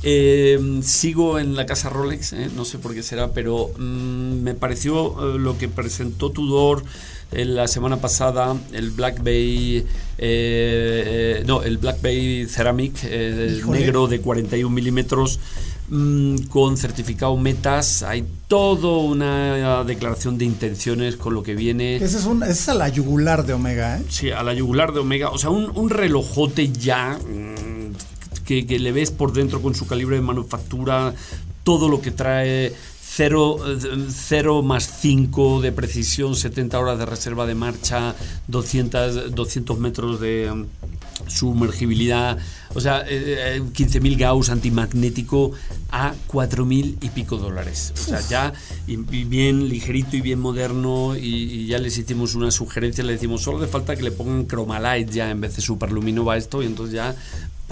Eh, sigo en la casa Rolex, no sé por qué será, pero mm, me pareció lo que presentó Tudor eh, la semana pasada, el Black Bay, eh, eh, no, el Black Bay Ceramic eh, negro de 41 milímetros mm, con certificado metas. Hay toda una declaración de intenciones con lo que viene. Ese es, un, ese es a la yugular de Omega, ¿eh? Sí, a la yugular de Omega. O sea, un, un relojote ya mm, que, que le ves por dentro con su calibre de manufactura, todo lo que trae. 0, más 5 de precisión, 70 horas de reserva de marcha, 200, 200 metros de mm, sumergibilidad, o sea, eh, eh, 15.000 Gauss antimagnético a 4.000 y pico dólares. O sea, ya y, y bien ligerito y bien moderno y, y ya les hicimos una sugerencia, le decimos, solo hace falta que le pongan Chromalight ya en vez de Superluminova esto y entonces ya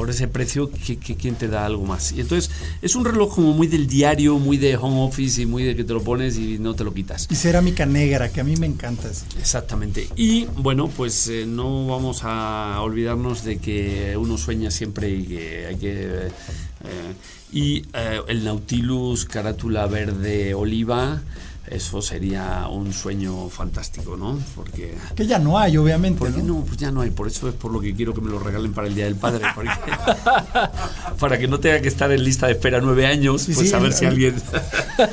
por ese precio, ¿qui- qui- ¿quién te da algo más? Y entonces es un reloj como muy del diario, muy de home office y muy de que te lo pones y no te lo quitas. Y cerámica negra, que a mí me encanta eso. Exactamente. Y bueno, pues eh, no vamos a olvidarnos de que uno sueña siempre y que hay que... eh, y eh, el Nautilus carátula verde oliva, eso sería un sueño fantástico, ¿no? Porque... Que ya no hay, obviamente. ¿Por qué ¿no? no? Pues ya no hay. Por eso es por lo que quiero que me lo regalen para el Día del Padre. porque- para que no tenga que estar en lista de espera nueve años, pues sí, a ver si alguien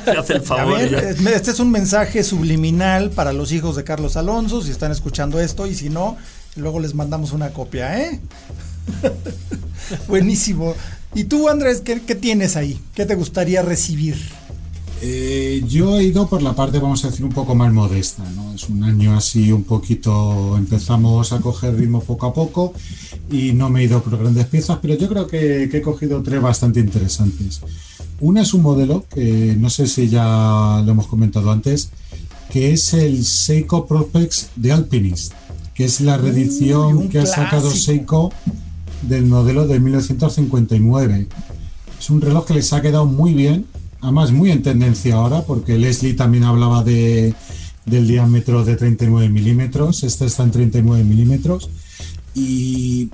me hace el A favor. ver, eh, este es un mensaje subliminal para los hijos de Carlos Alonso, si están escuchando esto, y si no, luego les mandamos una copia, ¿eh? Buenísimo. ¿Y tú, Andrés, qué, qué tienes ahí? ¿Qué te gustaría recibir? Eh, yo he ido por la parte, vamos a decir, un poco más modesta, ¿no? Es un año así un poquito, empezamos a coger ritmo poco a poco y no me he ido por grandes piezas, pero yo creo que, que he cogido tres bastante interesantes. Una es un modelo que no sé si ya lo hemos comentado antes, que es el Seiko Propex de Alpinist, que es la reedición que ha sacado. Seiko del modelo de 1959. Es un reloj que les ha quedado muy bien, además muy en tendencia ahora, porque Leslie también hablaba de, del diámetro de 39 milímetros, este está en 39 milímetros. Y,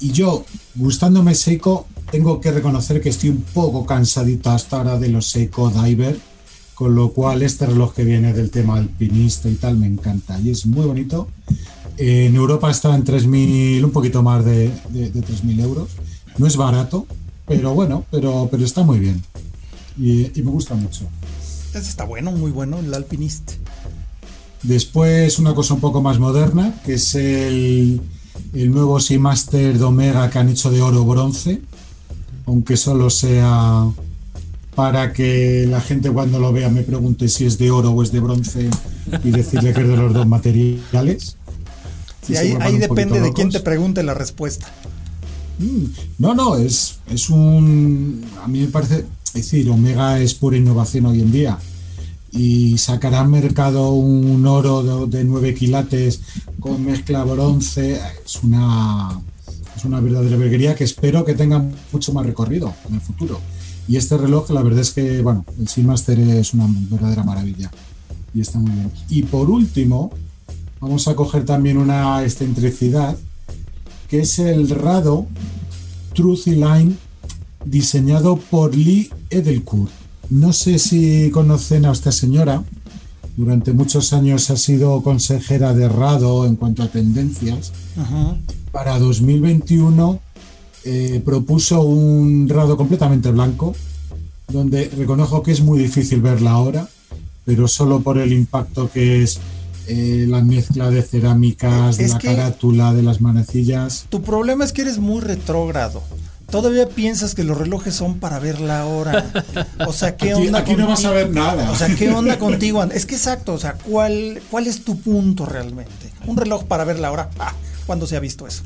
y yo, gustándome Seiko, tengo que reconocer que estoy un poco cansadito hasta ahora de los Seiko Diver, con lo cual este reloj que viene del tema alpinista y tal me encanta y es muy bonito. En Europa está en 3.000, un poquito más de, de, 3.000 euros. No es barato, pero bueno, pero, pero está muy bien. Y, me gusta mucho. Está bueno, muy bueno, el Alpinist. Después una cosa un poco más moderna, que es el, el nuevo Seamaster de Omega que han hecho de oro bronce, aunque solo sea para que la gente cuando lo vea me pregunte si es de oro o es de bronce y decirle que es de los dos materiales. Sí, ahí, depende de quién te pregunte la respuesta. Mm, no, no, es, es un... A mí me parece... Es decir, Omega es pura innovación hoy en día y sacará al mercado un oro de, 9 quilates con mezcla bronce. Es una, es una verdadera verguería que espero que tenga mucho más recorrido en el futuro. Y este reloj, la verdad es que, bueno, el Seamaster es una verdadera maravilla y está muy bien. Y por último, vamos a coger también una excentricidad que es el Rado Truth Line diseñado por Lee Edelcourt. No sé si conocen a esta señora. Durante muchos años ha sido consejera de Rado en cuanto a tendencias. Para 2021 eh, propuso un Rado completamente blanco, donde reconozco que es muy difícil verla ahora, pero solo por el impacto que es eh, la mezcla de cerámicas, de la carátula, de las manecillas. Tu problema es que eres muy retrógrado. Todavía piensas que los relojes son para ver la hora. O sea, ¿qué onda? Aquí no vas a ver nada. O sea, ¿qué onda contigo? Es que exacto, o sea, ¿cuál, cuál es tu punto realmente? Un reloj para ver la hora. Ah, ¿Cuándo se ha visto eso?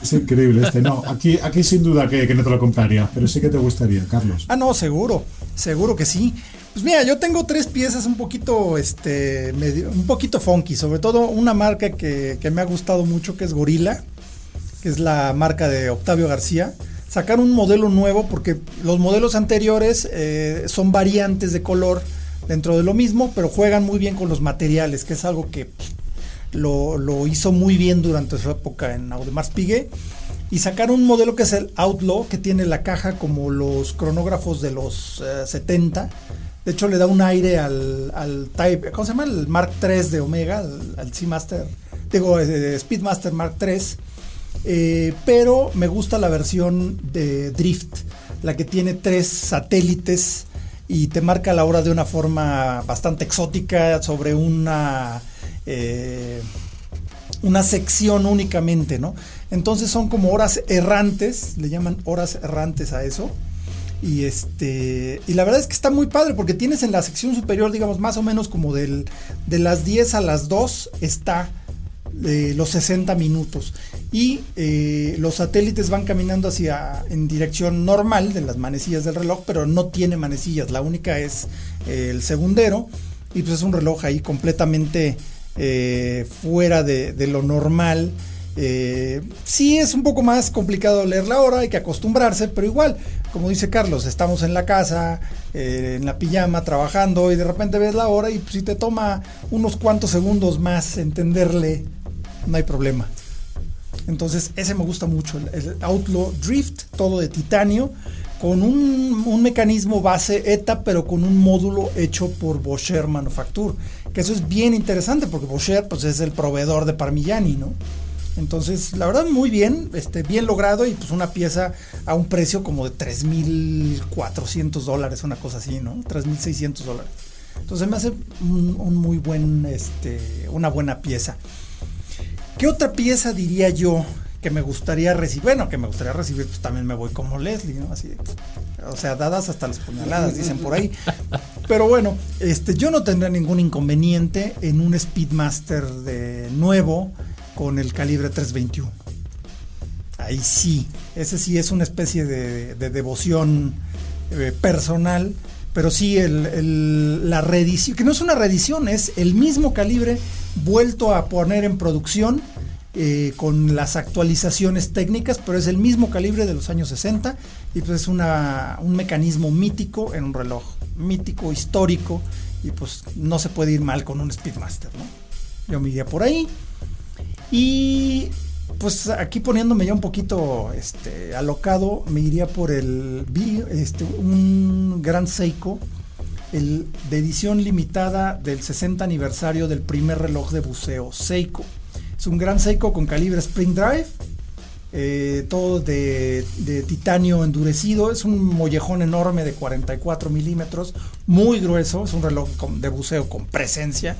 Es increíble este. No, aquí, aquí sin duda que, que, no te lo compraría, pero sí que te gustaría, Carlos. Ah, no, seguro, seguro que sí. Pues mira, yo tengo tres piezas un poquito, este, medio, un poquito funky, sobre todo una marca que, que me ha gustado mucho, que es Gorilla que es la marca de Octavio García, sacar un modelo nuevo porque los modelos anteriores eh, son variantes de color dentro de lo mismo, pero juegan muy bien con los materiales, que es algo que lo, hizo muy bien durante su época en Audemars Piguet. Y sacar un modelo que es el Outlaw, que tiene la caja como los cronógrafos de los 70. Eh, de hecho, le da un aire al, Type, ¿cómo se llama? El Mark III de Omega, al, Seamaster, digo, eh, Speedmaster Mark III eh, pero me gusta la versión de Drift, la que tiene tres satélites y te marca la hora de una forma bastante exótica sobre una, eh, una sección únicamente, ¿no? Entonces son como horas errantes, le llaman horas errantes a eso. Y este. Y la verdad es que está muy padre porque tienes en la sección superior, digamos, más o menos como del, de las 10 a las 2 está los 60 minutos. Y eh, los satélites van caminando hacia en dirección normal de las manecillas del reloj, pero no tiene manecillas. La única es eh, el segundero. Y pues es un reloj ahí completamente eh, fuera de, lo normal. sí es un poco más complicado leer la hora, hay que acostumbrarse, pero igual, como dice Carlos, estamos en la casa, en la pijama, trabajando y de repente ves la hora y pues, si te toma unos cuantos segundos más entenderle no hay problema. Entonces, ese me gusta mucho, el, Outlaw Drift, todo de titanio, con un, mecanismo base ETA, pero con un módulo hecho por Boscher Manufacture. Que eso es bien interesante, porque Boscher pues, es el proveedor de Parmigiani, ¿no? Entonces, la verdad, muy bien, este, bien logrado y pues una pieza a un precio como de 3.400 dólares, una cosa así, ¿no? 3.600 dólares. Entonces me hace un, un, muy buen, este, una buena pieza. ¿Qué otra pieza diría yo que me gustaría recibir? Bueno, que me gustaría recibir, pues también me voy como Leslie, ¿no? Así, o sea, dadas hasta las puñaladas, dicen por ahí. Pero bueno, este, yo no tendría ningún inconveniente en un Speedmaster de nuevo con el calibre 321. Ahí sí, ese sí es una especie de, devoción eh, personal pero sí la reedición, que no es una reedición, es el mismo calibre vuelto a poner en producción eh, con las actualizaciones técnicas, pero es el mismo calibre de los años 60 y pues es una, un mecanismo mítico en un reloj, mítico, histórico y pues no se puede ir mal con un Speedmaster. Yo me iría por ahí y pues aquí poniéndome ya un poquito este, alocado, me iría por el este, un Gran Seiko el, de edición limitada del 60 aniversario del primer reloj de buceo Seiko. Es un Gran Seiko con calibre Spring Drive. eh, todo de, titanio endurecido. Es un mollejón enorme de 44 milímetros. Muy grueso. Es un reloj de buceo con presencia.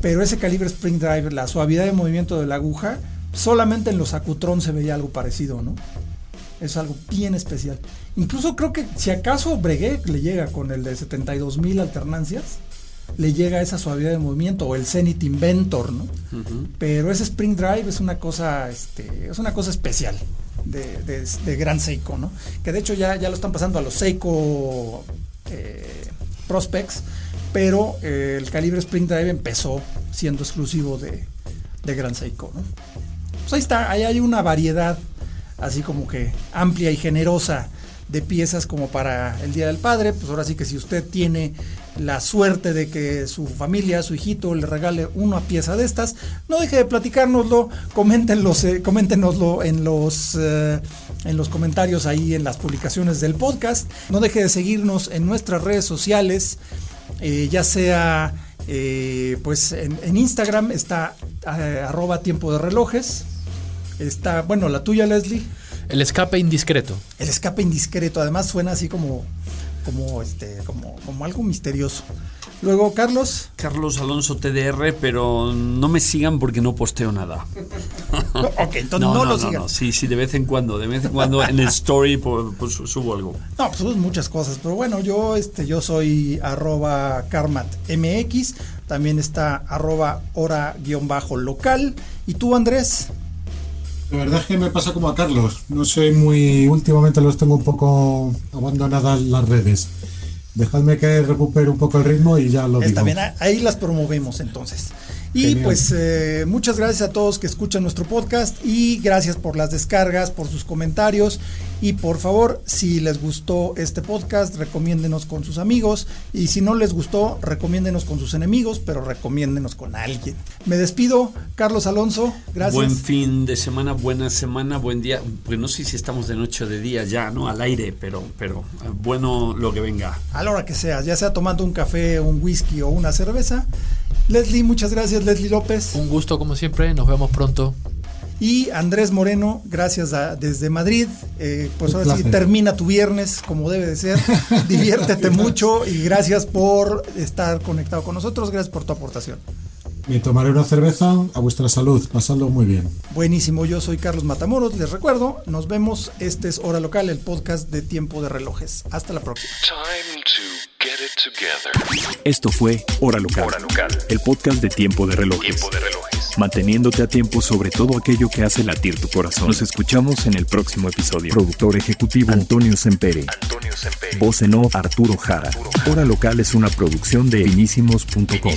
Pero ese calibre Spring Drive, la suavidad de movimiento de la aguja, solamente en los Acutron se veía algo parecido, ¿no? Es algo bien especial. Incluso creo que si acaso Breguet le llega con el de 72.000 alternancias, le llega esa suavidad de movimiento o el Zenith Inventor, ¿no? Pero ese Spring Drive es una cosa, este, es una cosa especial de, de- de Gran Seiko, ¿no? Que de hecho ya, ya lo están pasando a los Seiko eh, Prospects, pero eh, el calibre Spring Drive empezó siendo exclusivo de, de Gran Seiko, ¿no? Pues ahí está, ahí hay una variedad así como que amplia y generosa de piezas como para el Día del Padre. Pues ahora sí que si usted tiene la suerte de que su familia, su hijito le regale una pieza de estas, no deje de platicárnoslo, eh, coméntenoslo en los, eh, en los comentarios ahí en las publicaciones del podcast. No deje de seguirnos en nuestras redes sociales, eh, ya sea eh, pues en, en Instagram está arroba tiempo de relojes. Está, bueno, la tuya, Leslie. El escape indiscreto. El escape indiscreto, además suena así como, como, este, como, como algo misterioso. Luego, Carlos. Carlos Alonso TDR, pero no me sigan porque no posteo nada. No, ok, entonces no, lo sigan. Sí, sí, de vez en cuando, de vez en cuando en el story pues, pues, subo algo. No, pues subes muchas cosas, pero bueno, yo, este, yo soy arroba karmatmx, también está arroba hora guion bajo local. ¿Y tú, Andrés? La verdad es que me pasa como a Carlos. No soy muy. Últimamente los tengo un poco abandonadas las redes. Dejadme que recupere un poco el ritmo y ya lo Está digo. bien, ah, ahí las promovemos entonces. Y Genial. pues eh, muchas gracias a todos que escuchan nuestro podcast y gracias por las descargas, por sus comentarios y por favor, si les gustó este podcast, recomiéndenos con sus amigos y si no les gustó, recomiéndenos con sus enemigos, pero recomiéndenos con alguien. Me despido, Carlos Alonso, gracias. Buen fin de semana, buena semana, buen día. Pues no sé si estamos de noche o de día ya, ¿no? Al aire, pero, pero eh, bueno lo que venga. A la hora que sea, ya sea tomando un café, un whisky o una cerveza. Leslie, muchas gracias, Leslie López. Un gusto como siempre. Nos vemos pronto. Y Andrés Moreno, gracias a- desde Madrid. Eh, pues Un ahora sí, termina tu viernes como debe de ser. Diviértete mucho y gracias por estar conectado con nosotros. Gracias por tu aportación. Me tomaré una cerveza a vuestra salud. Pasadlo muy bien. Buenísimo, yo soy Carlos Matamoros. Les recuerdo, nos vemos. Este es Hora Local, el podcast de Tiempo de Relojes. Hasta la próxima. Time to get it together. Esto fue Hora Local, el podcast de Tiempo de Relojes. Manteniéndote a tiempo sobre todo aquello que hace latir tu corazón. Nos escuchamos en el próximo episodio. Productor ejecutivo Antonio Sempere. Voz en off Arturo Jara. Hora Local es una producción de finísimos.com.